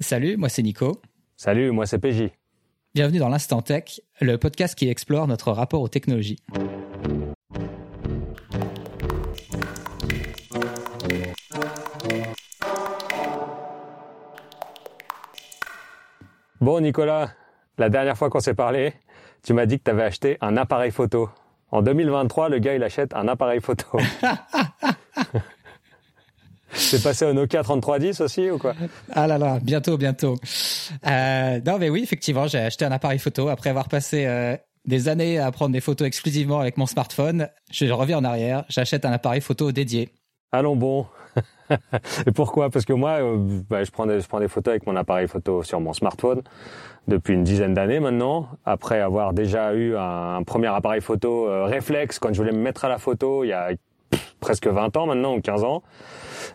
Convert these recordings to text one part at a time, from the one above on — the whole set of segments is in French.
Salut, moi c'est Nico. Salut, moi c'est PJ. Bienvenue dans l'Instant Tech, le podcast qui explore notre rapport aux technologies. Bon Nicolas, la dernière fois qu'on s'est parlé, tu m'as dit que tu avais acheté un appareil photo. En 2023, le gars il achète un appareil photo. C'est passé au Nokia 3310 aussi ou quoi? Ah là là, bientôt, bientôt. Euh, non mais oui, effectivement, j'ai acheté un appareil photo après avoir passé euh, des années à prendre des photos exclusivement avec mon smartphone. Je reviens en arrière, j'achète un appareil photo dédié. Allons bon. Et pourquoi? Parce que moi, euh, bah, je, prends des, je prends des photos avec mon appareil photo sur mon smartphone depuis une dizaine d'années maintenant. Après avoir déjà eu un, premier appareil photo euh, réflexe quand je voulais me mettre à la photo il y a presque 20 ans maintenant ou 15 ans.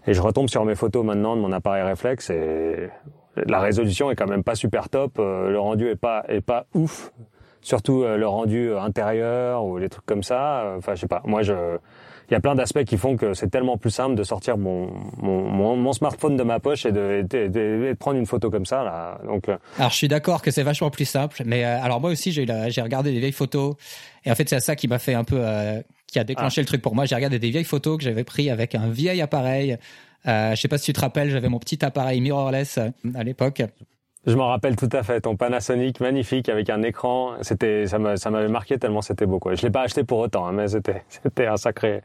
Et je retombe sur mes photos maintenant de mon appareil réflexe et la résolution est quand même pas super top. Euh, le rendu est pas est pas ouf. Surtout le rendu intérieur ou les trucs comme ça. Enfin, je sais pas. Moi, je il y a plein d'aspects qui font que c'est tellement plus simple de sortir mon, mon, smartphone de ma poche et de, prendre une photo comme ça. Là. Donc, euh, alors je suis d'accord que c'est vachement plus simple, mais euh, alors moi aussi j'ai regardé des vieilles photos et en fait c'est ça qui m'a fait un peu euh, qui a déclenché ah. le truc pour moi. J'ai regardé des vieilles photos que j'avais pris avec un vieil appareil. Euh, je sais pas si tu te rappelles, j'avais mon petit appareil mirrorless à l'époque. Je m'en rappelle tout à fait. Ton Panasonic magnifique avec un écran. C'était, ça m'avait marqué tellement c'était beau, quoi. Je l'ai pas acheté pour autant, hein, mais c'était, c'était un sacré,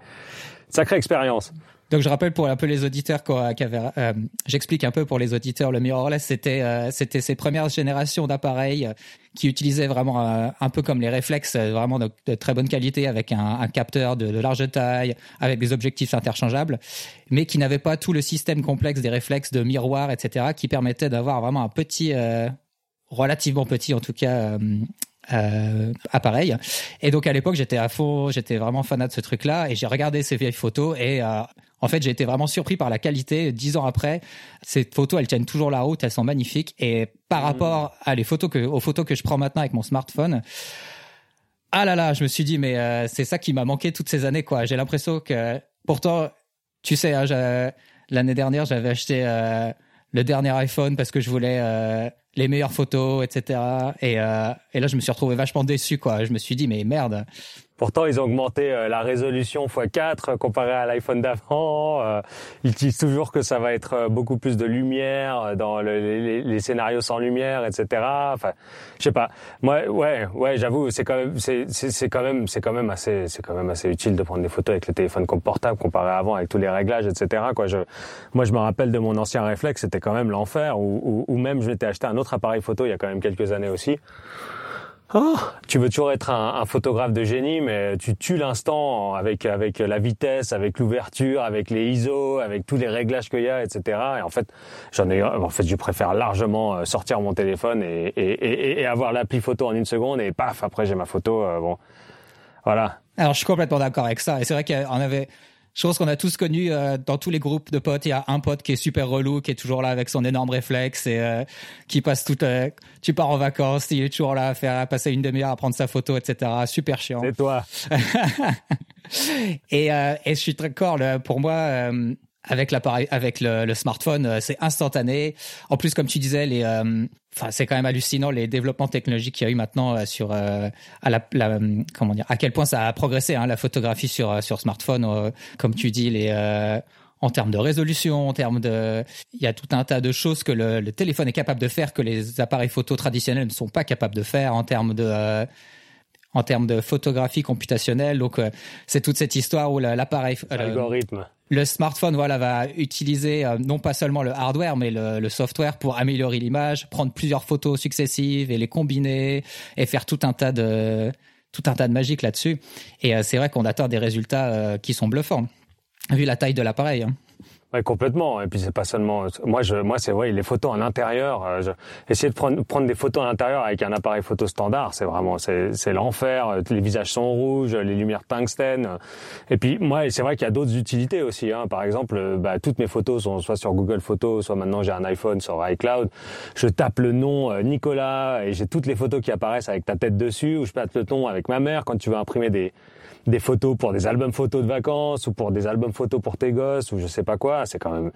sacrée expérience. Donc je rappelle pour un peu les auditeurs euh, j'explique un peu pour les auditeurs le mirrorless c'était euh, c'était ces premières générations d'appareils euh, qui utilisaient vraiment un peu comme les réflexes vraiment de, très bonne qualité avec un, capteur de, large taille avec des objectifs interchangeables mais qui n'avaient pas tout le système complexe des réflexes de miroir etc qui permettait d'avoir vraiment un petit relativement petit en tout cas euh, appareil. Et donc à l'époque, j'étais à fond, j'étais vraiment fanat de ce truc-là, et j'ai regardé ces vieilles photos, et euh, en fait, j'ai été vraiment surpris par la qualité. Dix ans après, ces photos, elles tiennent toujours la route, elles sont magnifiques. Et par mmh. rapport à les photos que, aux photos que je prends maintenant avec mon smartphone, ah là là, je me suis dit, mais euh, c'est ça qui m'a manqué toutes ces années, quoi. J'ai l'impression que, pourtant, tu sais, hein, l'année dernière, j'avais acheté euh, le dernier iPhone parce que je voulais euh, les meilleures photos, etc. Et, euh, et là, je me suis retrouvé vachement déçu, quoi. Je me suis dit, mais merde, Pourtant, ils ont augmenté euh, la résolution x4 comparé à l'iPhone d'avant. Euh, ils disent toujours que ça va être euh, beaucoup plus de lumière dans les, scénarios sans lumière, etc. Enfin, je sais pas. Moi, ouais, ouais, j'avoue, c'est quand même, c'est, c'est, quand même, c'est quand même assez, c'est quand même assez utile de prendre des photos avec le téléphone portable comparé avant avec tous les réglages, etc. Quoi. Je, moi, je me rappelle de mon ancien réflexe, c'était quand même l'enfer. Ou même, je m'étais acheté un autre appareil photo il y a quand même quelques années aussi. Oh, tu veux toujours être un, un, photographe de génie, mais tu tues l'instant avec avec la vitesse, avec l'ouverture, avec les ISO, avec tous les réglages qu'il y a, etc. Et en fait, j'en ai, en fait, je préfère largement euh, sortir mon téléphone et, et, et, et avoir l'appli photo en une seconde et paf, après j'ai ma photo. Euh, bon, voilà. Alors je suis complètement d'accord avec ça. Et c'est vrai qu'on avait je pense qu'on a tous connu euh, dans tous les groupes de potes, il y a un pote qui est super relou, qui est toujours là avec son énorme réflexe et euh, qui passe toute. Euh, tu pars en vacances, il est toujours là à faire passer une demi-heure à prendre sa photo, etc. Super chiant. C'est toi. et, et je suis très d'accord. Pour moi, avec l'appareil, avec le, smartphone, euh, c'est instantané. En plus, comme tu disais, les, euh, enfin, c'est quand même hallucinant les développements technologiques qu'il y a eu maintenant euh, sur, à la, la, comment dire, à quel point ça a progressé hein, la photographie sur sur smartphone, comme tu dis, les en termes de résolution, en termes de, il y a tout un tas de choses que le, le, téléphone est capable de faire que les appareils photo traditionnels ne sont pas capables de faire en termes de en termes de photographie computationnelle. Donc, c'est toute cette histoire où l'appareil, l'algorithme, le smartphone voilà va utiliser euh, non pas seulement le hardware mais le, software pour améliorer l'image, prendre plusieurs photos successives et les combiner et faire tout un tas de tout un tas de magique là-dessus. Et euh, c'est vrai qu'on atteint des résultats euh, qui sont bluffants vu la taille de l'appareil. Hein. Ouais, complètement. Et puis c'est pas seulement moi je moi c'est vrai les photos en intérieur. Euh, essayer de prendre prendre des photos en intérieur avec un appareil photo standard, c'est vraiment c'est l'enfer. Les visages sont rouges, les lumières tungstène. Et puis moi c'est vrai qu'il y a d'autres utilités aussi. Hein. Par exemple, bah, toutes mes photos sont soit sur Google Photos, soit maintenant j'ai un iPhone sur iCloud. Je tape le nom euh, Nicolas et j'ai toutes les photos qui apparaissent avec ta tête dessus. Ou je tape le nom avec ma mère quand tu veux imprimer des des photos pour des albums photos de vacances ou pour des albums photos pour tes gosses ou je sais pas quoi. C'est quand même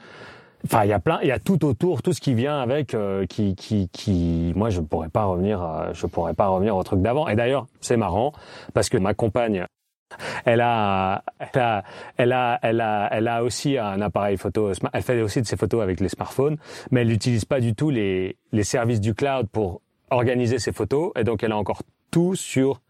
Enfin, il y a plein, il y a tout autour, tout ce qui vient avec, euh, qui, qui, qui, moi, je pourrais pas revenir, je pourrais pas revenir au truc d'avant. Et d'ailleurs, c'est marrant parce que ma compagne, elle a, elle a, elle a, elle a, elle a aussi un appareil photo. Elle fait aussi de ses photos avec les smartphones, mais elle n'utilise pas du tout les, les services du cloud pour organiser ses photos. Et donc, elle a encore tout sur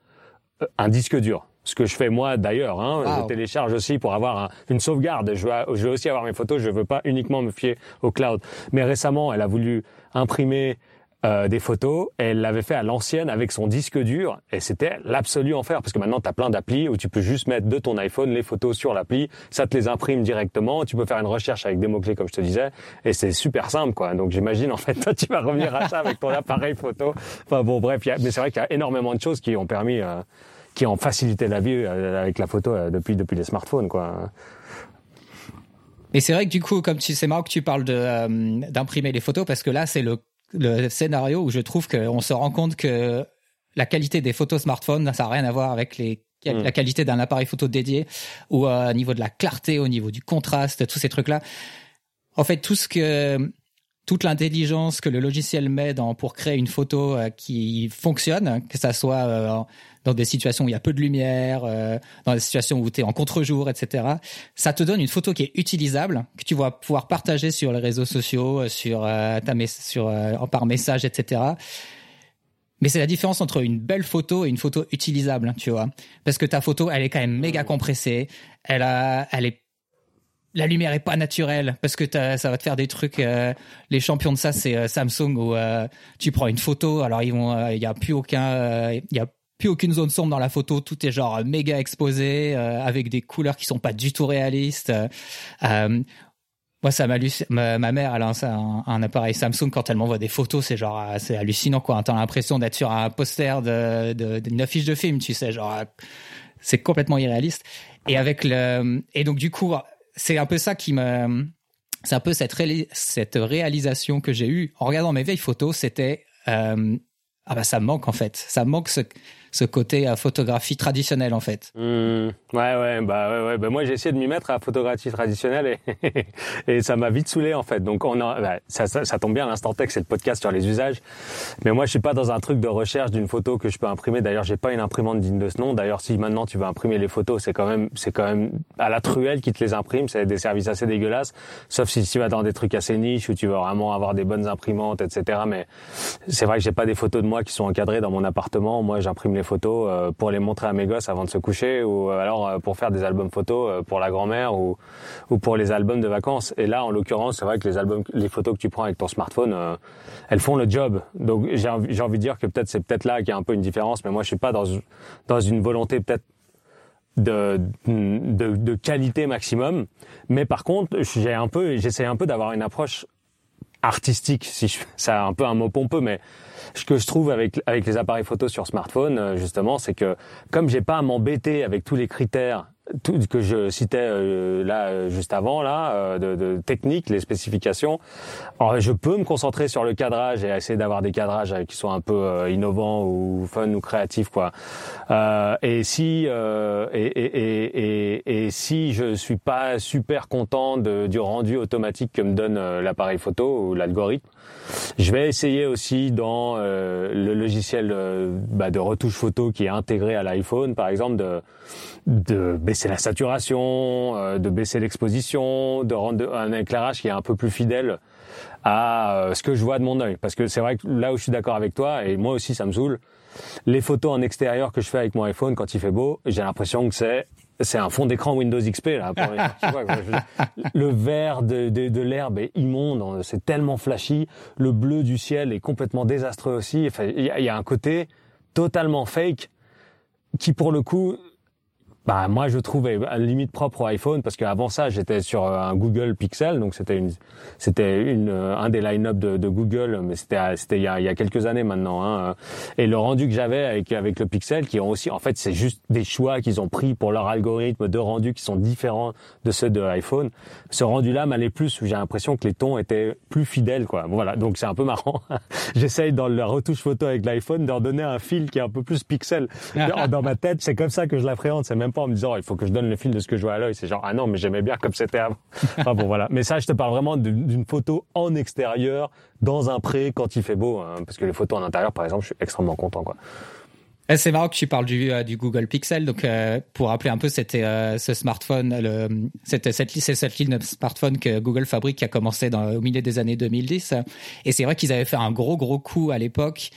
euh, un disque dur ce que je fais moi d'ailleurs. Hein. Je télécharge aussi pour avoir une sauvegarde. Je veux, je veux aussi avoir mes photos. Je veux pas uniquement me fier au cloud. Mais récemment, elle a voulu imprimer euh, des photos et elle l'avait fait à l'ancienne avec son disque dur et c'était l'absolu enfer parce que maintenant tu as plein d'applis où tu peux juste mettre de ton iPhone les photos sur l'appli, ça te les imprime directement, tu peux faire une recherche avec des mots-clés comme je te disais et c'est super simple quoi. Donc j'imagine en fait toi tu vas revenir à ça avec ton appareil photo. Enfin bon bref, mais c'est vrai qu'il y a énormément de choses qui ont permis euh, qui ont facilité la vie euh, avec la photo euh, depuis depuis les smartphones quoi. Et c'est vrai que du coup, comme tu c'est marrant que tu parles de euh, d'imprimer les photos parce que là c'est le le scénario où je trouve qu'on se rend compte que la qualité des photos smartphones ça n'a rien à voir avec les la qualité d'un appareil photo dédié ou au niveau de la clarté, au niveau du contraste, tous ces trucs là. En fait, tout ce que toute l'intelligence que le logiciel met dans pour créer une photo qui fonctionne, que ça soit dans des situations où il y a peu de lumière, euh, dans des situations où tu es en contre-jour, etc. Ça te donne une photo qui est utilisable, que tu vas pouvoir partager sur les réseaux sociaux, euh, sur euh, ta sur par message, etc. Mais c'est la différence entre une belle photo et une photo utilisable, tu vois. Parce que ta photo, elle est quand même méga compressée. Elle a, elle est la lumière est pas naturelle parce que ça va te faire des trucs. les champions de ça, c'est Samsung où tu prends une photo. Alors ils vont, il y a plus aucun, il y a plus aucune zone sombre dans la photo, tout est genre méga exposé euh, avec des couleurs qui sont pas du tout réalistes. Euh, moi, ça ma, ma mère, elle a un, un, appareil Samsung quand elle m'envoie des photos, c'est genre euh, c'est hallucinant quoi. T'as l'impression d'être sur un poster de d'une de, affiche de film, tu sais, genre c'est complètement irréaliste. Et avec le et donc du coup, c'est un peu ça qui me c'est un peu cette réalisation que j'ai eue en regardant mes vieilles photos, c'était euh, ah bah ça manque en fait, ça manque ce ce côté à photographie traditionnelle en fait. Mmh. ouais ouais bah ouais, ouais. Bah, moi j'ai essayé de m'y mettre à photographie traditionnelle et, et ça m'a vite saoulé en fait. Donc on a, bah, ça, ça, ça, tombe bien l'instant texte c'est le podcast sur les usages. Mais moi je suis pas dans un truc de recherche d'une photo que je peux imprimer. D'ailleurs j'ai pas une imprimante digne de ce nom. D'ailleurs si maintenant tu veux imprimer les photos c'est quand même c'est quand même à la truelle qui te les imprime. C'est des services assez dégueulasses. Sauf si tu vas dans des trucs assez niches où tu veux vraiment avoir des bonnes imprimantes etc. Mais c'est vrai que j'ai pas des photos de moi qui sont encadrées dans mon appartement. Moi j'imprime photos euh, pour les montrer à mes gosses avant de se coucher ou euh, alors euh, pour faire des albums photos pour la grand-mère ou, ou pour les albums de vacances. Et là, en l'occurrence, c'est vrai que les albums, les photos que tu prends avec ton smartphone, elles font le job. Donc j'ai envie, envie de dire que peut-être c'est peut-être là qu'il y a un peu une différence, mais moi je suis pas dans dans une volonté peut-être de, de, de, qualité maximum. Mais par contre, j'ai un peu, j'essaie un peu d'avoir une approche artistique, si je, c'est un peu un mot pompeux, mais ce que je trouve avec avec les appareils photo sur smartphone, euh, justement, c'est que comme j'ai pas à m'embêter avec tous les critères tout que je citais euh, là euh, juste avant là euh, de, de techniques les spécifications. Alors, je peux me concentrer sur le cadrage et essayer d'avoir des cadrages qui soient un peu innovants ou fun ou créatifs quoi. Et si et, et, et, et, si je suis pas super content de, du rendu automatique que me donne l'appareil photo ou l'algorithme je vais essayer aussi dans le logiciel bah, de retouche photo qui est intégré à l'iPhone par exemple de de baisser la saturation, euh, de baisser l'exposition, de rendre un éclairage qui est un peu plus fidèle à euh, ce que je vois de mon œil. Parce que c'est vrai que là où je suis d'accord avec toi, et moi aussi ça me saoule, les photos en extérieur que je fais avec mon iPhone quand il fait beau, j'ai l'impression que c'est c'est un fond d'écran Windows XP là. le vert de, de, l'herbe est immonde, c'est tellement flashy. Le bleu du ciel est complètement désastreux aussi. Enfin, il y, a un côté totalement fake qui pour le coup bah moi je trouvais à la limite propre au iPhone parce qu'avant ça j'étais sur euh, un Google Pixel donc c'était une c'était une euh, un des line-up de, de, Google mais c'était c'était il y a, il y a quelques années maintenant hein. et le rendu que j'avais avec avec le Pixel qui ont aussi en fait c'est juste des choix qu'ils ont pris pour leur algorithme de rendu qui sont différents de ceux de iPhone. Ce rendu là m'allait plus j'ai l'impression que les tons étaient plus fidèles quoi. Voilà donc c'est un peu marrant. J'essaye dans la retouche photo avec l'iPhone de leur donner un fil qui est un peu plus pixel. Dans ma tête c'est comme ça que je l'appréhende c'est même pas en me disant il faut que je donne le fil de ce que je vois à l'œil. C'est genre ah non mais j'aimais bien comme c'était avant. enfin bon voilà. Mais ça je te parle vraiment d'une photo en extérieur dans un pré quand il fait beau, hein, parce que les photos en intérieur par exemple je suis extrêmement content quoi. Eh, c'est marrant que tu parles du, euh, du Google Pixel. Donc, euh, pour rappeler un peu, c'était euh, ce smartphone, le, c'était cette, c'est cette ligne de smartphone que Google fabrique qui a commencé dans, au milieu des années 2010. Et c'est vrai qu'ils avaient fait un gros gros coup à l'époque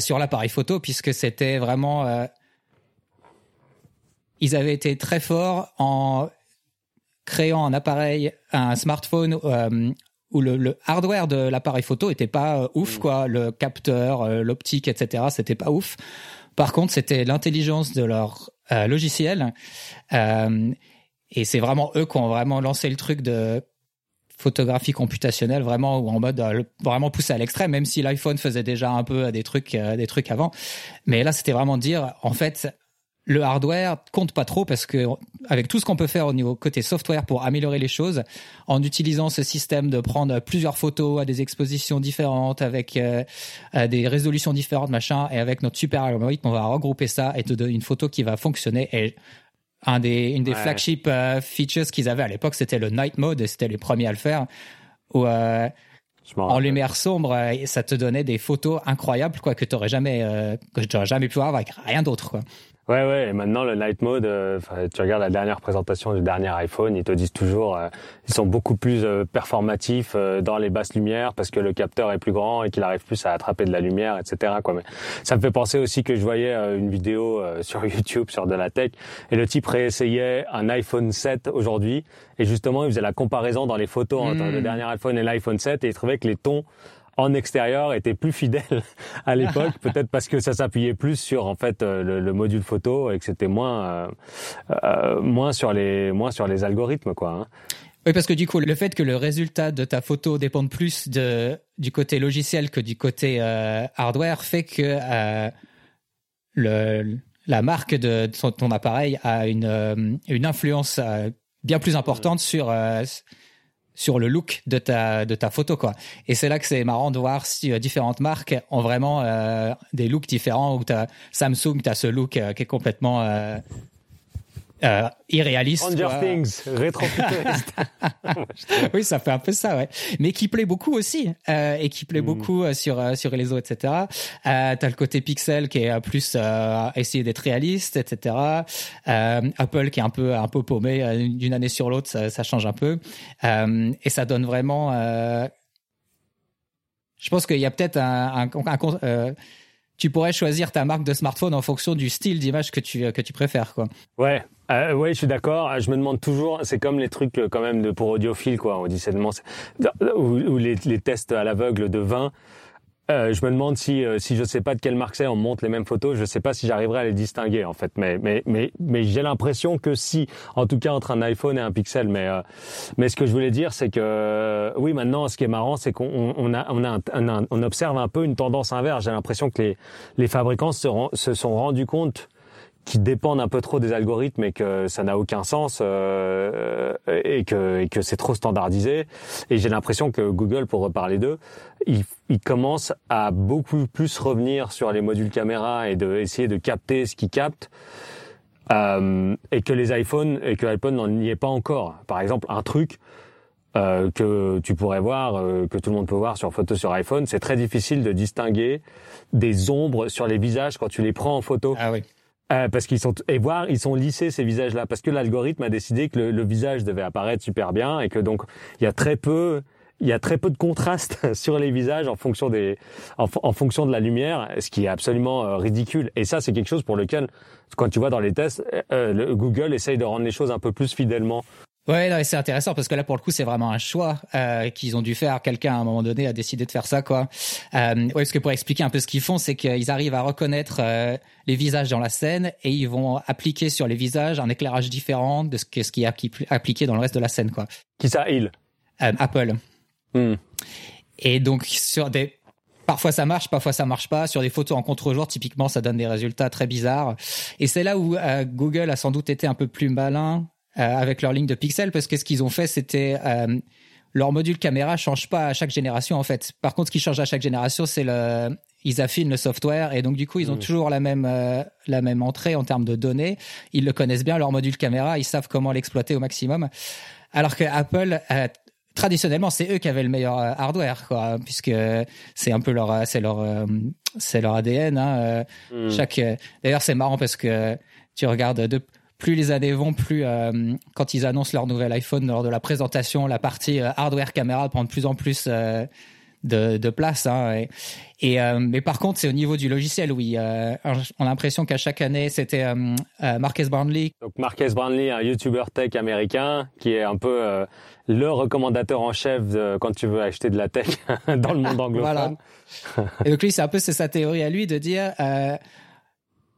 sur l'appareil photo puisque c'était vraiment, ils avaient été très forts en créant un appareil, un smartphone où le, le, hardware de l'appareil photo était pas ouf mmh. quoi, le capteur, l'optique, etc. C'était pas ouf. Par contre, c'était l'intelligence de leur euh, logiciel. Euh, et c'est vraiment eux qui ont vraiment lancé le truc de photographie computationnelle vraiment ou en mode euh, vraiment poussé à l'extrême même si l'iPhone faisait déjà un peu des trucs des trucs avant mais là c'était vraiment dire en fait le hardware compte pas trop parce que avec tout ce qu'on peut faire au niveau côté software pour améliorer les choses, en utilisant ce système de prendre plusieurs photos à des expositions différentes avec euh, des résolutions différentes machin et avec notre super algorithme on va regrouper ça et te donner une photo qui va fonctionner. Et un des une des flagship euh, features qu'ils avaient à l'époque c'était le night mode et c'était les premiers à le faire où euh, en lumière sombre, ça te donnait des photos incroyables quoi que tu jamais que tu jamais pu avoir avec rien d'autre quoi. Ouais, ouais. Et maintenant, le night mode, euh, tu regardes la dernière présentation du dernier iPhone, ils te disent toujours, euh, ils sont beaucoup plus euh, performatifs dans les basses lumières parce que le capteur est plus grand et qu'il arrive plus à attraper de la lumière, etc. Quoi. Mais ça me fait penser aussi que je voyais une vidéo sur YouTube sur de la tech et le type réessayait un iPhone 7 aujourd'hui et justement, il faisait la comparaison dans les photos entre le hmm. dernier iPhone et l'iPhone 7 et il trouvait que les tons en extérieur était plus fidèle à l'époque, peut-être parce que ça s'appuyait plus sur en fait euh, le, module photo et que c'était moins euh, euh, moins sur les moins sur les algorithmes quoi. Hein. Oui, parce que du coup, le fait que le résultat de ta photo dépende plus de du côté logiciel que du côté hardware fait que le la marque de ton, appareil a une une influence bien plus importante sur sur le look de ta de ta photo quoi. Et c'est là que c'est marrant de voir si euh, différentes marques ont vraiment euh, des looks différents où as Samsung tu as ce look euh, qui est complètement euh, irréaliste. Stranger Things, rétro Oui, ça fait un peu ça, ouais. Mais qui plaît beaucoup aussi, euh, et qui plaît mm. beaucoup euh, sur sur les réseaux, etc. Euh, T'as le côté pixel qui est plus essayer d'être réaliste, etc. Apple qui est un peu un peu paumé d'une année sur l'autre, ça, ça, change un peu, et ça donne vraiment. je pense qu'il y a peut-être un, un, un tu pourrais choisir ta marque de smartphone en fonction du style d'image que tu que tu préfères quoi. Ouais, euh, ouais, je suis d'accord. Je me demande toujours, c'est comme les trucs euh, quand même de pour audiophile quoi. On dit ou, ou les, les tests à l'aveugle de vin. Euh, je me demande si euh, si je sais pas de quelle marque c'est, on montre les mêmes photos, je sais pas si j'arriverai à les distinguer en fait. Mais mais mais mais j'ai l'impression que si, en tout cas entre un iPhone et un Pixel. Mais euh, mais ce que je voulais dire, c'est que oui, maintenant, ce qui est marrant, c'est qu'on on a on a on observe un peu une tendance inverse. J'ai l'impression que les les fabricants se, se sont rendus compte qui dépendent un peu trop des algorithmes et que ça n'a aucun sens euh, et que, et que c'est trop standardisé. Et j'ai l'impression que Google, pour reparler d'eux, il, il, commence à beaucoup plus revenir sur les modules caméra et de essayer de capter ce qu'ils captent. Euh, et que les iPhones et que iPhone n'en y est pas encore. Par exemple, un truc euh, que tu pourrais voir, euh, que tout le monde peut voir sur photo sur iPhone, c'est très difficile de distinguer des ombres sur les visages quand tu les prends en photo. Ah oui. Euh, parce qu'ils sont et voir ils sont lissés ces visages là parce que l'algorithme a décidé que le, le, visage devait apparaître super bien et que donc il y a très peu il y a très peu de contraste sur les visages en fonction des en, en fonction de la lumière ce qui est absolument euh, ridicule. Et ça c'est quelque chose pour lequel quand tu vois dans les tests euh, le, Google essaye de rendre les choses un peu plus fidèlement Ouais, c'est intéressant parce que là pour le coup c'est vraiment un choix euh, qu'ils ont dû faire. Quelqu'un à un moment donné a décidé de faire ça quoi. Euh, ouais, parce que pour expliquer un peu ce qu'ils font, c'est qu'ils arrivent à reconnaître euh, les visages dans la scène et ils vont appliquer sur les visages un éclairage différent de ce que ce qui est appliqué dans le reste de la scène quoi. Qui ça il euh, Apple. Hmm. Et donc sur des Parfois ça marche, parfois ça marche pas. Sur des photos en contre-jour, typiquement, ça donne des résultats très bizarres. Et c'est là où euh, Google a sans doute été un peu plus malin avec leur ligne de pixels parce que ce qu'ils ont fait, c'était euh, leur module caméra change pas à chaque génération en fait. Par contre, ce qui change à chaque génération, c'est le ils affinent le software et donc du coup ils ont mmh. toujours la même la même entrée en termes de données. Ils le connaissent bien leur module caméra, ils savent comment l'exploiter au maximum. Alors que Apple traditionnellement, c'est eux qui avaient le meilleur euh, hardware, quoi, puisque c'est un peu leur, euh, c'est leur, euh, c'est leur ADN. Hein. Hmm. Chaque, d'ailleurs, c'est marrant parce que tu regardes de plus les années vont, plus quand ils annoncent leur nouvel iPhone lors de la présentation, la partie hardware caméra prend de plus en plus de, de place. Hein, et, euh, mais par contre, c'est au niveau du logiciel, oui. Euh, on a l'impression qu'à chaque année, c'était euh, euh, Marques Brownlee. Donc Marques Brownlee, un YouTuber tech américain qui est un peu le recommandateur en chef de, quand tu veux acheter de la tech dans le monde anglophone. voilà. Et donc lui, c'est un peu c'est sa théorie à lui de dire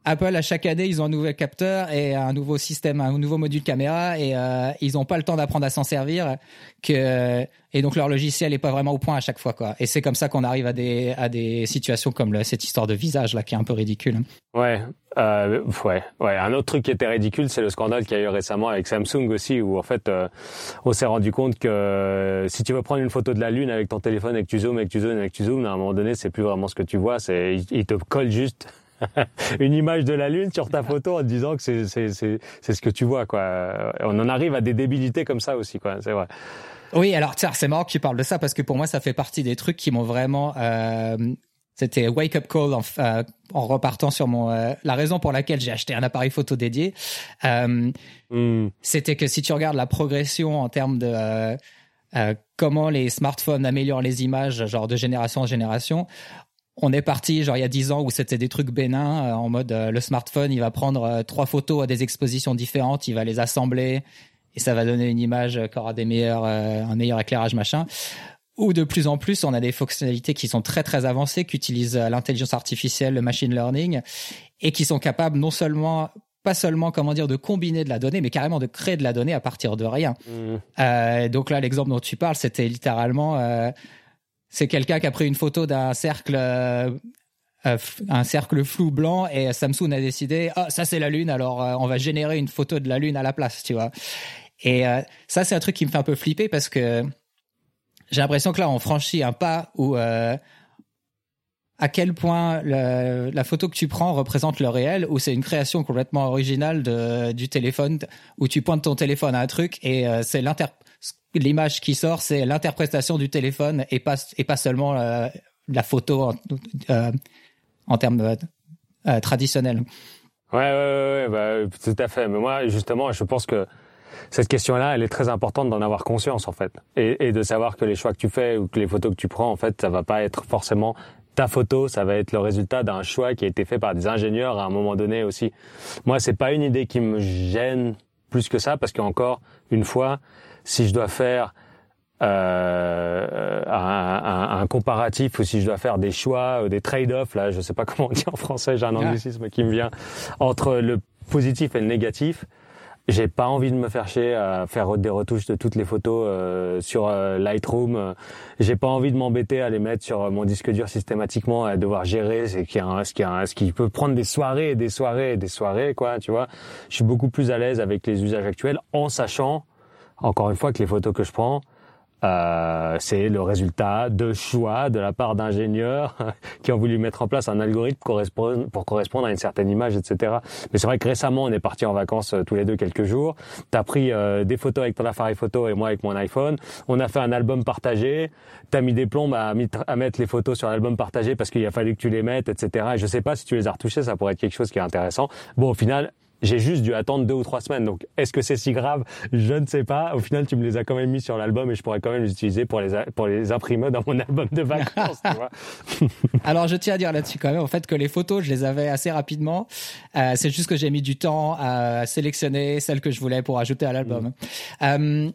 Apple, à chaque année, ils ont un nouvel capteur et un nouveau système, un nouveau module caméra et euh, ils n'ont pas le temps d'apprendre à s'en servir. Que, et donc leur logiciel n'est pas vraiment au point à chaque fois. Quoi. Et c'est comme ça qu'on arrive à des, à des situations comme cette histoire de visage là qui est un peu ridicule. Ouais, euh, ouais, ouais. Un autre truc qui était ridicule, c'est le scandale qu'il y a eu récemment avec Samsung aussi, où en fait, euh, on s'est rendu compte que si tu veux prendre une photo de la lune avec ton téléphone et que tu zoomes et que tu zoomes et que tu zoomes, à un moment donné, c'est plus vraiment ce que tu vois. C'est, il te colle juste une image de la Lune sur ta photo en te disant que c'est, c'est, c'est, c'est ce que tu vois. Quoi. On en arrive à des débilités comme ça aussi, quoi. c'est vrai. Oui, alors tiens, c'est marrant que tu parles de ça parce que pour moi, ça fait partie des trucs qui m'ont vraiment... Euh, c'était wake up call en, euh, en repartant sur mon euh, la raison pour laquelle j'ai acheté un appareil photo dédié. Hmm. C'était que si tu regardes la progression en termes de comment les smartphones améliorent les images, genre de génération en génération, on est parti genre il y a dix ans où c'était des trucs bénins euh, en mode euh, le smartphone il va prendre euh, trois photos à des expositions différentes il va les assembler et ça va donner une image qui aura des meilleurs un meilleur éclairage machin ou de plus en plus on a des fonctionnalités qui sont très très avancées qui utilisent l'intelligence artificielle le machine learning et qui sont capables non seulement pas seulement comment dire de combiner de la donnée mais carrément de créer de la donnée à partir de rien mmh. donc là l'exemple dont tu parles c'était littéralement c'est quelqu'un qui a pris une photo d'un cercle euh, euh, un cercle flou blanc et Samsung a décidé ah ça c'est la lune alors euh, on va générer une photo de la lune à la place tu vois et ça c'est un truc qui me fait un peu flipper parce que j'ai l'impression que là on franchit un pas où à quel point la photo que tu prends représente le réel ou c'est une création complètement originale de, du téléphone où tu pointes ton téléphone à un truc et c'est l'inter l'image qui sort, c'est l'interprétation du téléphone et pas seulement euh, la photo en, euh, termes euh, traditionnels. Ouais, ouais, ouais, bah, tout à fait. Mais moi, justement, je pense que cette question-là, elle est très importante d'en avoir conscience, en fait, et, et, de savoir que les choix que tu fais ou que les photos que tu prends, en fait, ça va pas être forcément ta photo, ça va être le résultat d'un choix qui a été fait par des ingénieurs à un moment donné aussi. Moi, c'est pas une idée qui me gêne plus que ça, parce qu'encore une fois, si je dois faire euh, un, un, comparatif ou si je dois faire des choix, ou des trade-offs, là, je sais pas comment on dit en français, j'ai un anglicisme qui me vient, entre le positif et le négatif, j'ai pas envie de me faire chier à faire des retouches de toutes les photos euh, sur euh, Lightroom. J'ai pas envie de m'embêter à les mettre sur mon disque dur systématiquement, à devoir gérer ce qui, ce qui, ce qui peut prendre des soirées et des soirées et des soirées, quoi. Tu vois, je suis beaucoup plus à l'aise avec les usages actuels en sachant encore une fois que les photos que je prends, euh, c'est le résultat de choix de la part d'ingénieurs qui ont voulu mettre en place un algorithme pour correspondre, à une certaine image, etc. Mais c'est vrai que récemment, on est parti en vacances euh, tous les deux quelques jours. T'as pris euh, des photos avec ton appareil photo et moi avec mon iPhone. On a fait un album partagé. T'as mis des plombes à, à, mettre les photos sur l'album partagé parce qu'il a fallu que tu les mettes, etc. Et je sais pas si tu les as retouchées, ça pourrait être quelque chose qui est intéressant. Bon, au final, j'ai juste dû attendre deux ou trois semaines. Donc, est-ce que c'est si grave? Je ne sais pas. Au final, tu me les as quand même mis sur l'album et je pourrais quand même les utiliser pour les pour les imprimer dans mon album de vacances. tu vois Alors, je tiens à dire là-dessus quand même, en fait, que les photos, je les avais assez rapidement. Euh, c'est juste que j'ai mis du temps à sélectionner celles que je voulais pour ajouter à l'album. Mm. Euh,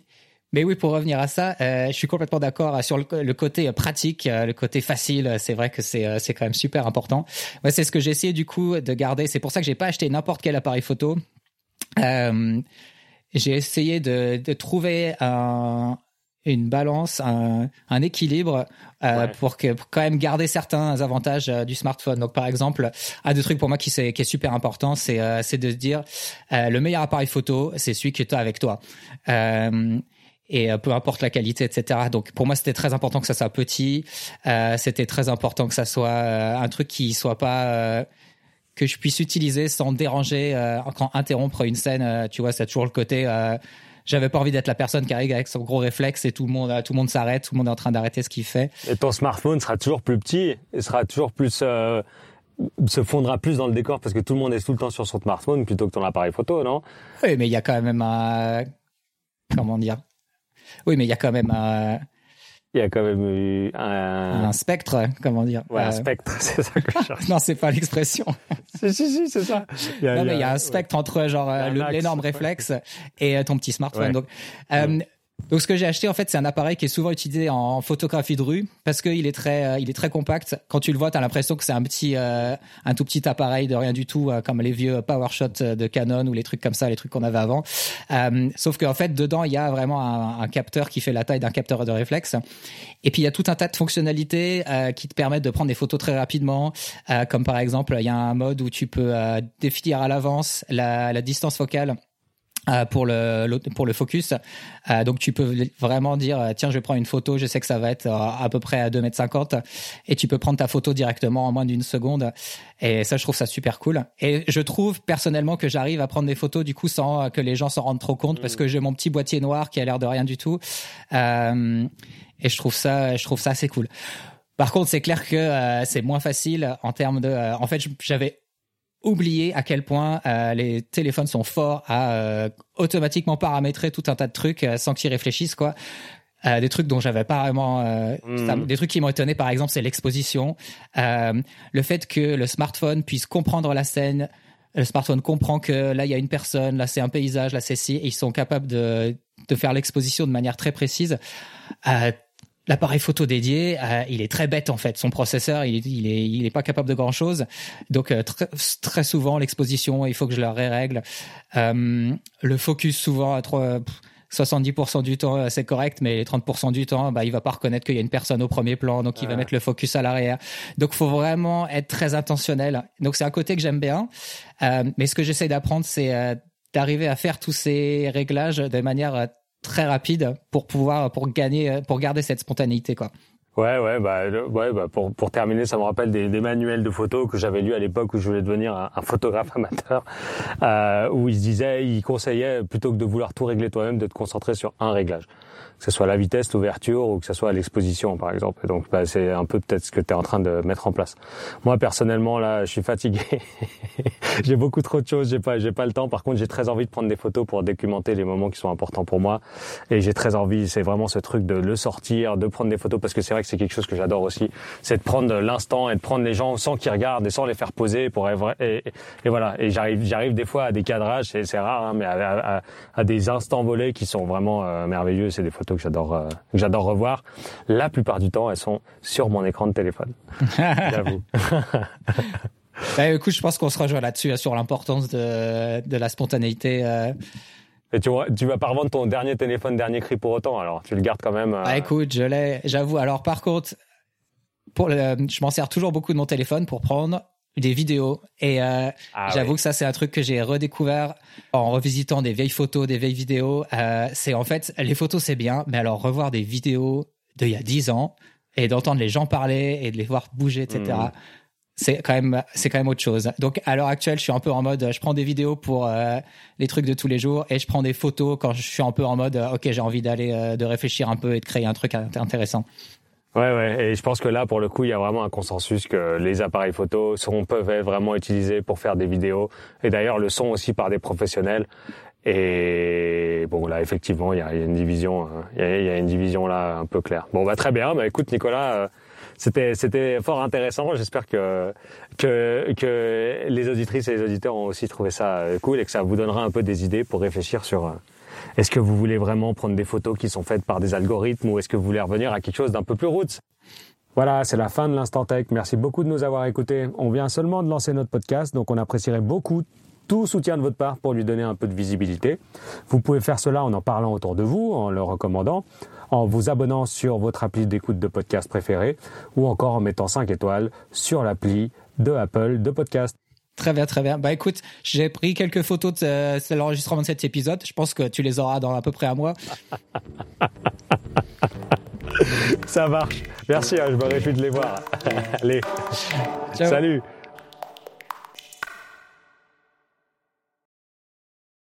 mais oui, pour revenir à ça, euh, je suis complètement d'accord sur le, côté pratique, euh, le côté facile. C'est vrai que c'est euh, c'est quand même super important. Moi, c'est ce que j'ai essayé du coup de garder. C'est pour ça que j'ai pas acheté n'importe quel appareil photo. Euh, j'ai essayé de, de trouver un, une balance, un, un équilibre euh, pour, que, pour quand même garder certains avantages euh, du smartphone. Donc par exemple, un des trucs pour moi qui, est, qui est super important, c'est euh, c'est de se dire le meilleur appareil photo, c'est celui que tu as avec toi. Et peu importe la qualité, etc. Donc pour moi, c'était très important que ça soit petit. c'était très important que ça soit un truc qui soit pas que je puisse utiliser sans déranger quand interrompre une scène. tu vois, c'est toujours le côté j'avais pas envie d'être la personne qui arrive avec son gros réflexe et tout le monde, tout le monde s'arrête, tout le monde est en train d'arrêter ce qu'il fait. Et ton smartphone sera toujours plus petit et sera toujours plus euh, se fondra plus dans le décor parce que tout le monde est tout le temps sur son smartphone plutôt que ton appareil photo, non? Oui, mais il y a quand même un comment dire Oui, mais il y a quand même un il y a quand même eu un... un spectre, comment dire Ouais, un euh, spectre, c'est ça que je cherche. non, c'est pas l'expression. si, si, si, c'est ça. Il y a, non, mais il y a un spectre entre genre l'énorme réflexe et ton petit smartphone. Donc, euh, donc ce que j'ai acheté en fait, c'est un appareil qui est souvent utilisé en photographie de rue parce qu'il est très, euh, il est très compact. Quand tu le vois, tu as l'impression que c'est un petit, euh, un tout petit appareil de rien du tout, euh, comme les vieux PowerShot de Canon ou les trucs comme ça, les trucs qu'on avait avant. sauf qu'en fait, dedans, il y a vraiment un, capteur qui fait la taille d'un capteur de réflexe. Et puis il y a tout un tas de fonctionnalités qui te permettent de prendre des photos très rapidement, comme par exemple, il y a un mode où tu peux définir à l'avance la, distance focale pour le pour le focus. Euh, donc tu peux vraiment dire euh, tiens je prends une photo, je sais que ça va être à peu près à 2 mètres 50 et tu peux prendre ta photo directement en moins d'une seconde et ça je trouve ça super cool. Et je trouve personnellement que j'arrive à prendre des photos du coup sans que les gens s'en rendent trop compte parce que j'ai mon petit boîtier noir qui a l'air de rien du tout et je trouve ça je trouve ça assez cool. Par contre, c'est clair que c'est moins facile en termes de. en fait, j'avais oublier à quel point euh, les téléphones sont forts à euh, automatiquement paramétrer tout un tas de trucs euh, sans qu'ils réfléchissent quoi. des trucs dont j'avais pas vraiment hmm. des trucs qui m'ont étonné par exemple c'est l'exposition le fait que le smartphone puisse comprendre la scène le smartphone comprend que là il y a une personne là c'est un paysage là c'est ci et ils sont capables de de faire l'exposition de manière très précise L'appareil photo dédié, euh, il est très bête en fait. Son processeur, il, il est, il est pas capable de grand chose. Donc euh, très, très souvent l'exposition, il faut que je la règle. Euh, le focus souvent à 70% du temps c'est correct, mais les 30% du temps, bah il va pas reconnaître qu'il y a une personne au premier plan, donc il va mettre le focus à l'arrière. Donc faut vraiment être très intentionnel. Donc c'est un côté que j'aime bien, mais ce que j'essaie d'apprendre, c'est d'arriver à faire tous ces réglages de manière très rapide pour pouvoir pour gagner pour garder cette spontanéité quoi. Ouais, ouais, bah, ouais, bah pour, pour terminer, ça me rappelle des, des manuels de photos que j'avais lus à l'époque où je voulais devenir un, un photographe amateur, euh, où ils disaient, ils conseillaient plutôt que de vouloir tout régler toi-même, de te concentrer sur un réglage que ce soit la vitesse, l'ouverture ou que ce soit l'exposition par exemple. donc bah, c'est un peu peut-être ce que tu es en train de mettre en place. Moi personnellement là, je suis fatigué. j'ai beaucoup trop de choses, j'ai pas j'ai pas le temps. Par contre, j'ai très envie de prendre des photos pour documenter les moments qui sont importants pour moi et j'ai très envie, c'est vraiment ce truc de le sortir, de prendre des photos parce que c'est vrai que c'est quelque chose que j'adore aussi, c'est de prendre l'instant et de prendre les gens sans qu'ils regardent et sans les faire poser pour et, et, voilà, et j'arrive j'arrive des fois à des cadrages, c'est rare hein, mais à, des instants volés qui sont vraiment euh, merveilleux, des photos que j'adore euh, j'adore revoir. La plupart du temps, elles sont sur mon écran de téléphone. J'avoue. bah, écoute, je pense qu'on se rejoint là-dessus sur l'importance de, de la spontanéité. Euh. Et tu, tu vas pas revendre ton dernier téléphone, dernier cri pour autant, alors tu le gardes quand même. Euh. Ah, écoute, je l'ai, j'avoue. Alors par contre, pour je m'en sers toujours beaucoup de mon téléphone pour prendre des vidéos et euh, ah j'avoue que ça c'est un truc que j'ai redécouvert en revisitant des vieilles photos, des vieilles vidéos. Euh, c'est en fait les photos c'est bien, mais alors revoir des vidéos d'il y a dix ans et d'entendre les gens parler et de les voir bouger, etc. Hmm. C'est quand même c'est quand même autre chose. Donc à l'heure actuelle, je suis un peu en mode, je prends des vidéos pour euh, les trucs de tous les jours et je prends des photos quand je suis un peu en mode, ok, j'ai envie d'aller de réfléchir un peu et de créer un truc intéressant. Ouais, ouais, et je pense que là, pour le coup, il y a vraiment un consensus que les appareils photo sont, peuvent être vraiment utilisés pour faire des vidéos, et d'ailleurs le sont aussi par des professionnels. Et bon, là, effectivement, il y a, une division, hein. il y, a, une division là un peu claire. Bon, bah très bien. Bah écoute, Nicolas, euh, c'était c'était fort intéressant. J'espère que que que les auditrices et les auditeurs ont aussi trouvé ça euh, cool et que ça vous donnera un peu des idées pour réfléchir sur euh, est-ce que vous voulez vraiment prendre des photos qui sont faites par des algorithmes ou est-ce que vous voulez revenir à quelque chose d'un peu plus roots? Voilà, c'est la fin de l'Instant Tech. Merci beaucoup de nous avoir écoutés. On vient seulement de lancer notre podcast, donc on apprécierait beaucoup tout soutien de votre part pour lui donner un peu de visibilité. Vous pouvez faire cela en en parlant autour de vous, en le recommandant, en vous abonnant sur votre appli d'écoute de podcast préféré ou encore en mettant 5 étoiles sur l'appli de Apple de podcast. Très bien, très bien. Bah écoute, j'ai pris quelques photos de, l'enregistrement de cet épisode. Je pense que tu les auras dans à peu près un mois. Ça marche. Merci, hein, je me réjouis de les voir. Allez, salut.